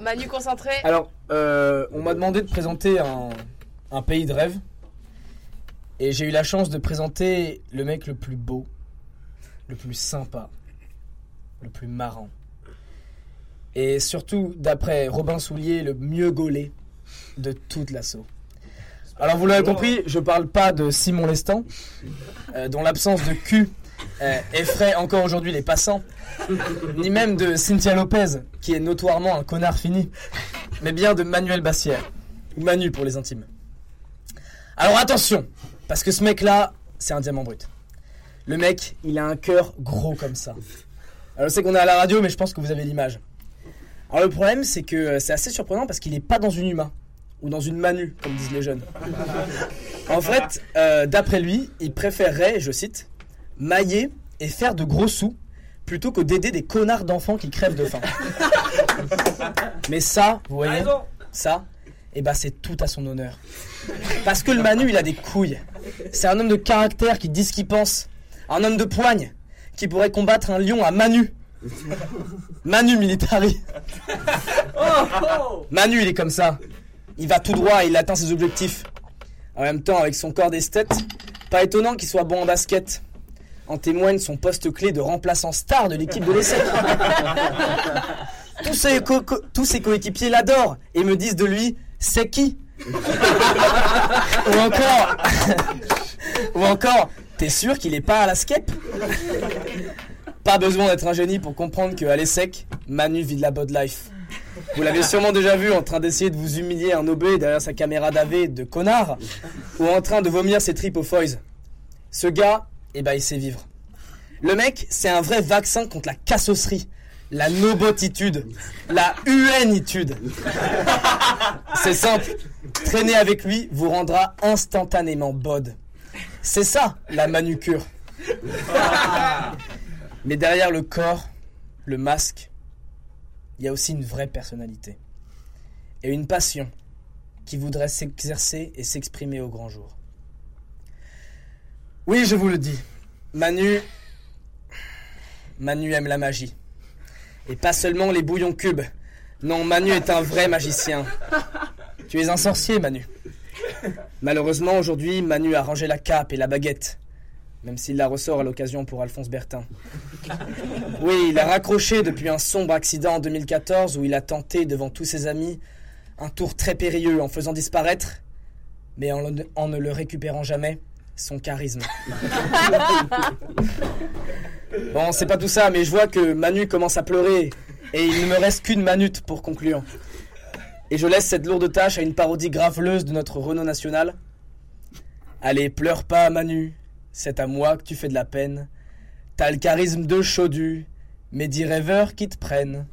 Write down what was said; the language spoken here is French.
Manu concentré. Alors, euh, on m'a demandé de présenter un, un pays de rêve. Et j'ai eu la chance de présenter le mec le plus beau, le plus sympa, le plus marrant. Et surtout, d'après Robin Soulier, le mieux gaulé de toute l'assaut. Alors vous l'avez compris, je parle pas de Simon Lestan, euh, dont l'absence de cul effraie encore aujourd'hui les passants, ni même de Cynthia Lopez, qui est notoirement un connard fini, mais bien de Manuel Bassière, ou Manu pour les intimes. Alors attention, parce que ce mec-là, c'est un diamant brut. Le mec, il a un cœur gros comme ça. Alors je sais qu'on est à la radio, mais je pense que vous avez l'image. Alors le problème, c'est que euh, c'est assez surprenant parce qu'il n'est pas dans une humain ou dans une manu, comme disent les jeunes. En fait, euh, d'après lui, il préférerait, je cite, mailler et faire de gros sous plutôt que d'aider des connards d'enfants qui crèvent de faim. Mais ça, vous voyez, ça, eh ben c'est tout à son honneur. Parce que le Manu, il a des couilles. C'est un homme de caractère qui dit ce qu'il pense. Un homme de poigne qui pourrait combattre un lion à Manu. Manu Militari. Manu, il est comme ça. Il va tout droit et il atteint ses objectifs. En même temps, avec son corps d'esthète, pas étonnant qu'il soit bon en basket. En témoigne son poste clé de remplaçant star de l'équipe de l'essai. tous ses, coéquipiers l'adorent et me disent de lui c'est qui? Ou encore T'es sûr qu'il est pas à la skep? Pas besoin d'être un génie pour comprendre qu'à l'ESSEC, Manu vit de la bod life. Vous l'avez sûrement déjà vu en train d'essayer de vous humilier un obé derrière sa caméra d'AV de connard ou en train de vomir ses tripes au foils. Ce gars, eh ben il sait vivre. Le mec, c'est un vrai vaccin contre la cassosserie, la nobotitude, la huanitude. C'est simple, traîner avec lui vous rendra instantanément bod. C'est ça, la manucure. Mais derrière le corps, le masque, il y a aussi une vraie personnalité. Et une passion qui voudrait s'exercer et s'exprimer au grand jour. Oui, je vous le dis, Manu. Manu aime la magie. Et pas seulement les bouillons cubes. Non, Manu est un vrai magicien. Tu es un sorcier, Manu. Malheureusement, aujourd'hui, Manu a rangé la cape et la baguette. Même s'il la ressort à l'occasion pour Alphonse Bertin. Oui, il a raccroché depuis un sombre accident en 2014 où il a tenté devant tous ses amis un tour très périlleux en faisant disparaître, mais en, en ne le récupérant jamais, son charisme. Bon, c'est pas tout ça, mais je vois que Manu commence à pleurer et il ne me reste qu'une manute pour conclure. Et je laisse cette lourde tâche à une parodie graveleuse de notre Renault national. Allez, pleure pas, Manu, c'est à moi que tu fais de la peine. T'as le charisme de Chaudu, mais dis rêveurs qui te prennent.